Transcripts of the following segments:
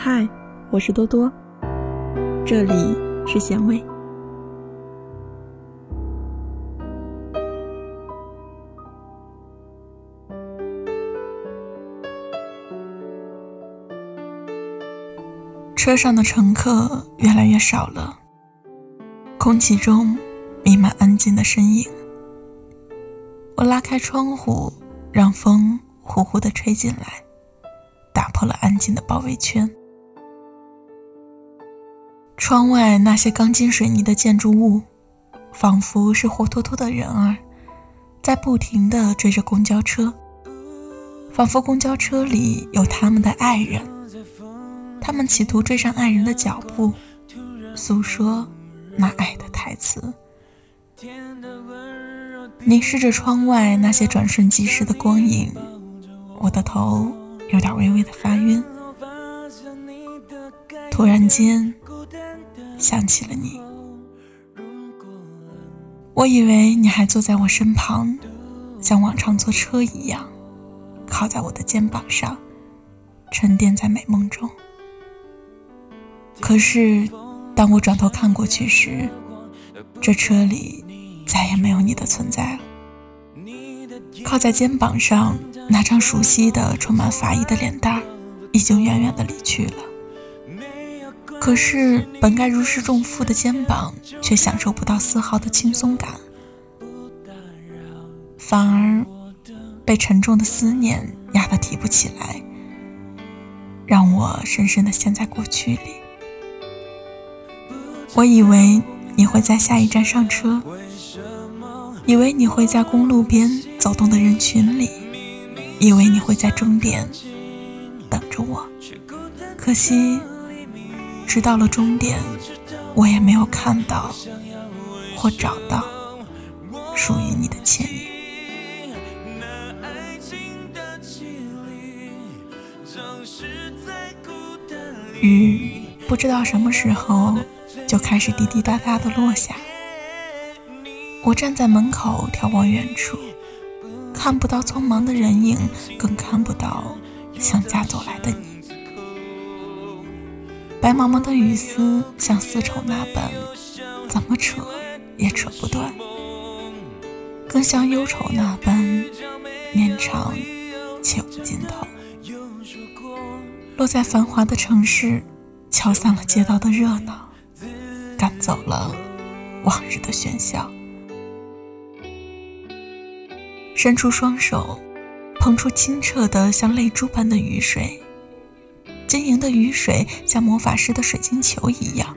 嗨，我是多多，这里是咸味。车上的乘客越来越少了，空气中弥漫安静的身影。我拉开窗户，让风呼呼地吹进来，打破了安静的包围圈。窗外那些钢筋水泥的建筑物，仿佛是活脱脱的人儿，在不停地追着公交车，仿佛公交车里有他们的爱人，他们企图追上爱人的脚步，诉说那爱的台词。凝视着窗外那些转瞬即逝的光影，我的头有点微微的发晕。突然间。想起了你，我以为你还坐在我身旁，像往常坐车一样，靠在我的肩膀上，沉淀在美梦中。可是，当我转头看过去时，这车里再也没有你的存在了。靠在肩膀上那张熟悉的、充满法意的脸蛋，已经远远的离去了。可是，本该如释重负的肩膀，却享受不到丝毫的轻松感，反而被沉重的思念压得提不起来，让我深深的陷在过去里。我以为你会在下一站上车，以为你会在公路边走动的人群里，以为你会在终点等着我，可惜。直到了终点，我也没有看到或找到属于你的倩影。雨不知道什么时候就开始滴滴答答的落下。我站在门口眺望远处，看不到匆忙的人影，更看不到向家走来的你。白茫茫的雨丝像丝绸那般，怎么扯也扯不断；更像忧愁那般绵长且无尽头。落在繁华的城市，敲散了街道的热闹，赶走了往日的喧嚣。伸出双手，捧出清澈的像泪珠般的雨水。晶莹的雨水像魔法师的水晶球一样，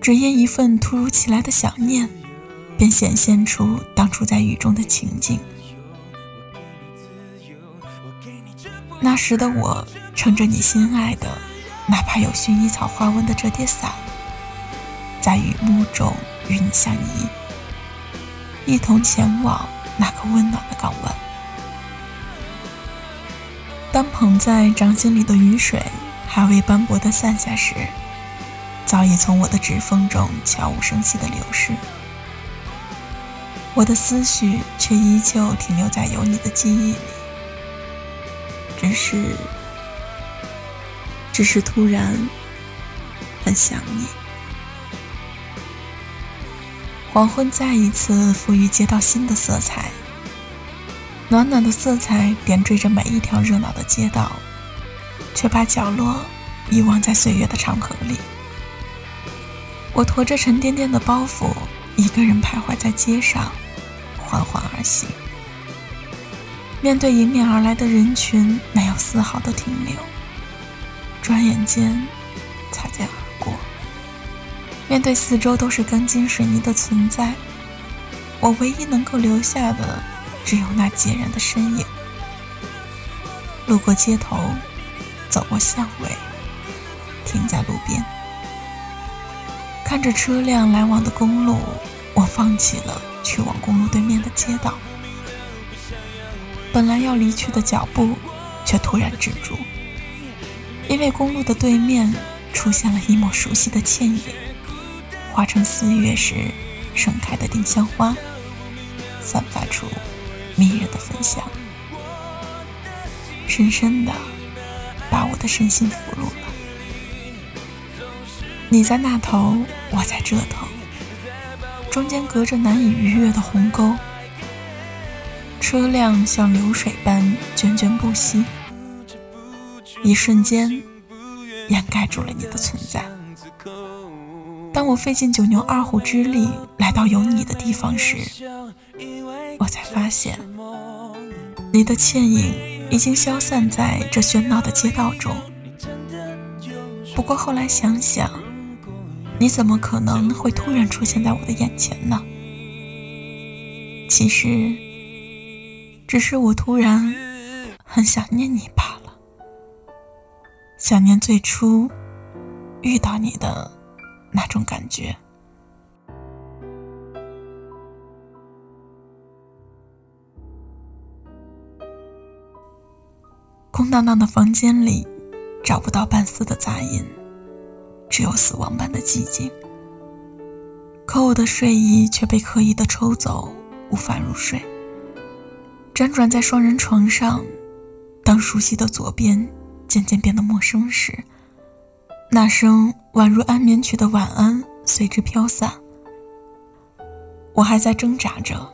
只因一份突如其来的想念，便显现出当初在雨中的情景。那时的我，撑着你心爱的，哪怕有薰衣草花纹的折叠伞，在雨幕中与你相依，一同前往那个温暖的港湾。当捧在掌心里的雨水还未斑驳地散下时，早已从我的指缝中悄无声息地流逝。我的思绪却依旧停留在有你的记忆里，只是，只是突然很想你。黄昏再一次赋予街道新的色彩。暖暖的色彩点缀着每一条热闹的街道，却把角落遗忘在岁月的长河里。我驮着沉甸甸的包袱，一个人徘徊在街上，缓缓而行。面对迎面而来的人群，没有丝毫的停留。转眼间，擦肩而过。面对四周都是钢筋水泥的存在，我唯一能够留下的。只有那孑然的身影，路过街头，走过巷尾，停在路边，看着车辆来往的公路，我放弃了去往公路对面的街道。本来要离去的脚步，却突然止住，因为公路的对面出现了一抹熟悉的倩影，化成四月时盛开的丁香花，散发出。迷人的分享，深深的把我的身心俘虏了。你在那头，我在这头，中间隔着难以逾越的鸿沟。车辆像流水般涓涓不息，一瞬间掩盖住了你的存在。当我费尽九牛二虎之力来到有你的地方时，我才发现，你的倩影已经消散在这喧闹的街道中。不过后来想想，你怎么可能会突然出现在我的眼前呢？其实。只是我突然很想念你罢了，想念最初遇到你的那种感觉。空荡荡的房间里，找不到半丝的杂音，只有死亡般的寂静。可我的睡意却被刻意的抽走，无法入睡。辗转在双人床上，当熟悉的左边渐渐变得陌生时，那声宛如安眠曲的晚安随之飘散。我还在挣扎着，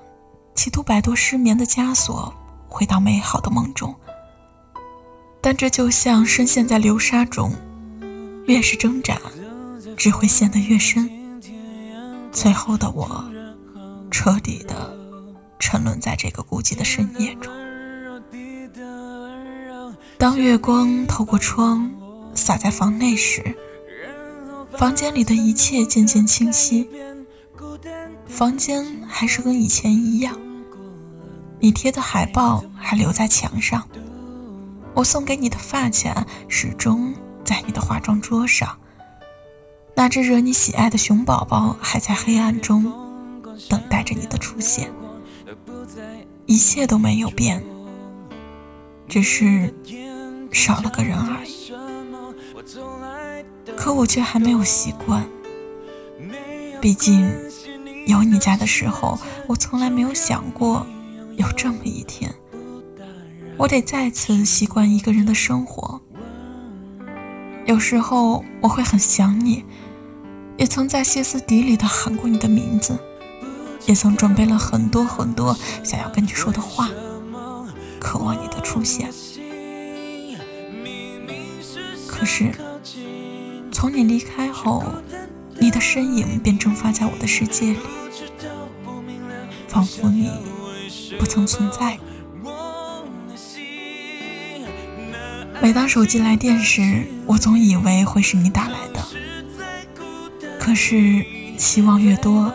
企图摆脱失眠的枷锁，回到美好的梦中。但这就像深陷在流沙中，越是挣扎，只会陷得越深。最后的我，彻底的。沉沦在这个孤寂的深夜中。当月光透过窗洒在房内时，房间里的一切渐渐清晰。房间还是跟以前一样，你贴的海报还留在墙上，我送给你的发卡始终在你的化妆桌上，那只惹你喜爱的熊宝宝还在黑暗中等待着你的出现。一切都没有变，只是少了个人而已。可我却还没有习惯，毕竟有你家的时候，我从来没有想过有这么一天。我得再次习惯一个人的生活。有时候我会很想你，也曾在歇斯底里的喊过你的名字。也曾准备了很多很多想要跟你说的话，渴望你的出现。可是，从你离开后，你的身影便蒸发在我的世界里，仿佛你不曾存在。每当手机来电时，我总以为会是你打来的，可是期望越多，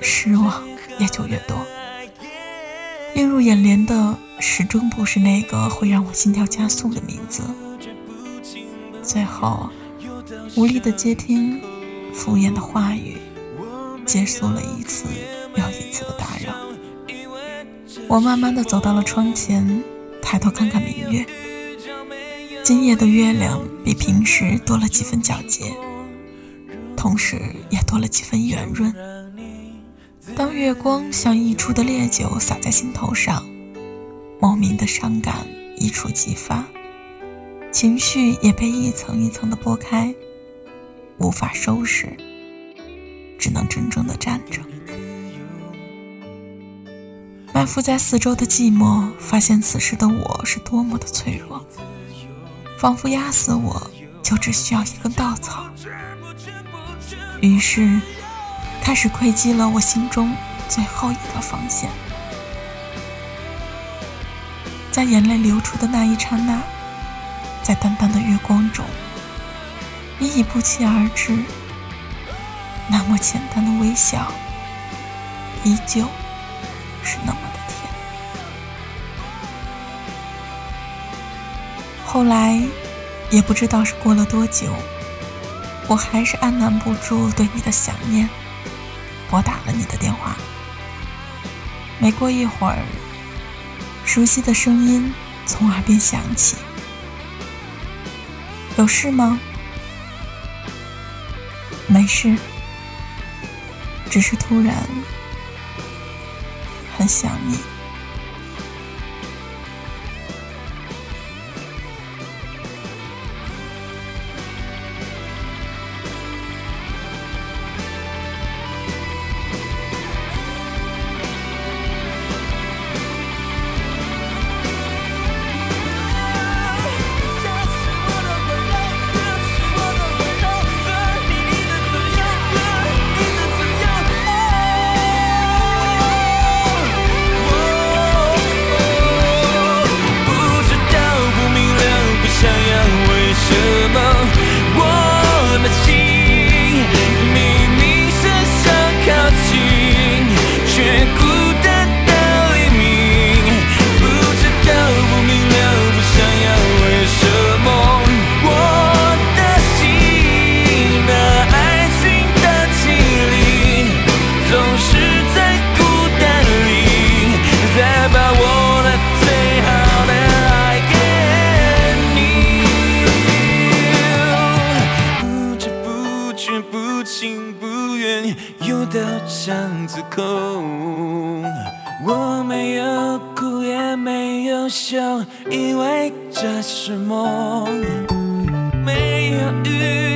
失望。也就越多，映入眼帘的始终不是那个会让我心跳加速的名字。最后，无力的接听，敷衍的话语，结束了一次又一次的打扰。我慢慢的走到了窗前，抬头看看明月。今夜的月亮比平时多了几分皎洁，同时也多了几分圆润。当月光像溢出的烈酒洒在心头上，莫名的伤感一触即发，情绪也被一层一层的剥开，无法收拾，只能怔怔的站着。埋伏在四周的寂寞，发现此时的我是多么的脆弱，仿佛压死我就只需要一根稻草。于是。开始窥击了我心中最后一道防线，在眼泪流出的那一刹那，在淡淡的月光中，你已不期而至。那么简单的微笑，依旧是那么的甜。后来，也不知道是过了多久，我还是按捺不住对你的想念。拨打了你的电话，没过一会儿，熟悉的声音从耳边响起：“有事吗？”“没事，只是突然很想你。”没有雨。